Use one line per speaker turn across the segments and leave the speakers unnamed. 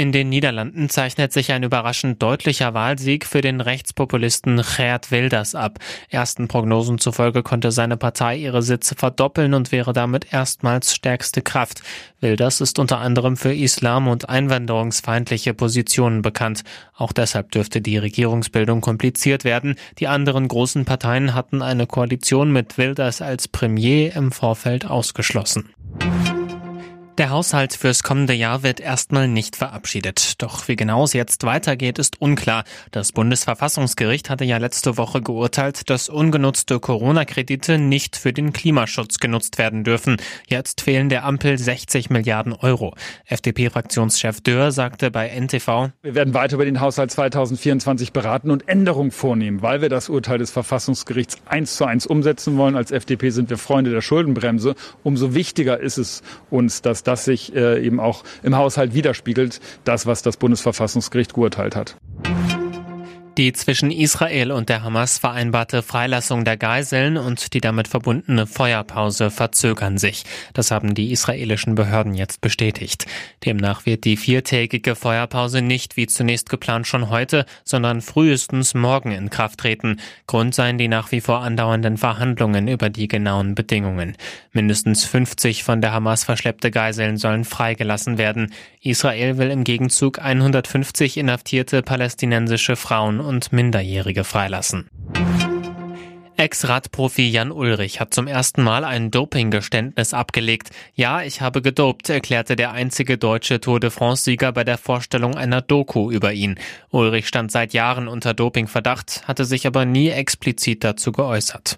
In den Niederlanden zeichnet sich ein überraschend deutlicher Wahlsieg für den Rechtspopulisten Geert Wilders ab. Ersten Prognosen zufolge konnte seine Partei ihre Sitze verdoppeln und wäre damit erstmals stärkste Kraft. Wilders ist unter anderem für Islam und einwanderungsfeindliche Positionen bekannt. Auch deshalb dürfte die Regierungsbildung kompliziert werden. Die anderen großen Parteien hatten eine Koalition mit Wilders als Premier im Vorfeld ausgeschlossen. Der Haushalt fürs kommende Jahr wird erstmal nicht verabschiedet. Doch wie genau es jetzt weitergeht, ist unklar. Das Bundesverfassungsgericht hatte ja letzte Woche geurteilt, dass ungenutzte Corona-Kredite nicht für den Klimaschutz genutzt werden dürfen. Jetzt fehlen der Ampel 60 Milliarden Euro. FDP-Fraktionschef Dörr sagte bei NTV,
Wir werden weiter über den Haushalt 2024 beraten und Änderungen vornehmen, weil wir das Urteil des Verfassungsgerichts eins zu eins umsetzen wollen. Als FDP sind wir Freunde der Schuldenbremse. Umso wichtiger ist es uns, dass das sich äh, eben auch im Haushalt widerspiegelt, das, was das Bundesverfassungsgericht geurteilt hat.
Die zwischen Israel und der Hamas vereinbarte Freilassung der Geiseln und die damit verbundene Feuerpause verzögern sich. Das haben die israelischen Behörden jetzt bestätigt. Demnach wird die viertägige Feuerpause nicht wie zunächst geplant schon heute, sondern frühestens morgen in Kraft treten. Grund seien die nach wie vor andauernden Verhandlungen über die genauen Bedingungen. Mindestens 50 von der Hamas verschleppte Geiseln sollen freigelassen werden. Israel will im Gegenzug 150 inhaftierte palästinensische Frauen und Minderjährige freilassen. Ex-Radprofi Jan Ulrich hat zum ersten Mal ein Dopinggeständnis abgelegt. Ja, ich habe gedopt, erklärte der einzige deutsche Tour de France-Sieger bei der Vorstellung einer Doku über ihn. Ulrich stand seit Jahren unter Dopingverdacht, hatte sich aber nie explizit dazu geäußert.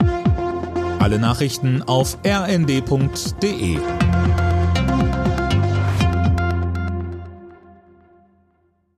Alle Nachrichten auf rnd.de